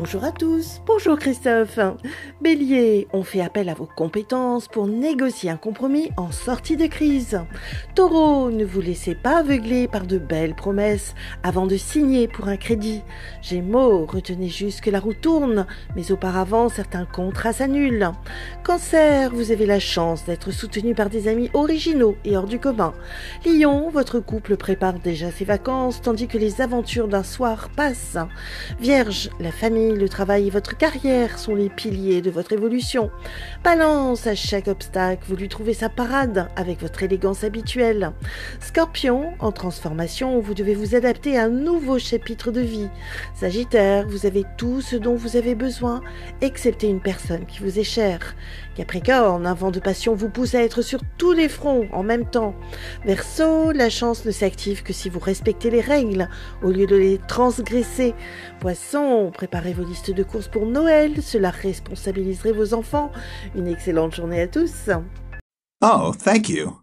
Bonjour à tous, bonjour Christophe. Bélier, on fait appel à vos compétences pour négocier un compromis en sortie de crise. Taureau, ne vous laissez pas aveugler par de belles promesses avant de signer pour un crédit. Gémeaux, retenez juste que la roue tourne, mais auparavant certains contrats s'annulent. Cancer, vous avez la chance d'être soutenu par des amis originaux et hors du commun. Lion, votre couple prépare déjà ses vacances tandis que les aventures d'un soir passent. Vierge, la famille le travail et votre carrière sont les piliers de votre évolution. Balance, à chaque obstacle, vous lui trouvez sa parade avec votre élégance habituelle. Scorpion, en transformation, vous devez vous adapter à un nouveau chapitre de vie. Sagittaire, vous avez tout ce dont vous avez besoin, excepté une personne qui vous est chère. Capricorne, un vent de passion vous pousse à être sur tous les fronts en même temps. Verseau, la chance ne s'active que si vous respectez les règles au lieu de les transgresser. Poisson, préparez vos listes de courses pour Noël, cela responsabiliserait vos enfants. Une excellente journée à tous. Oh, thank you.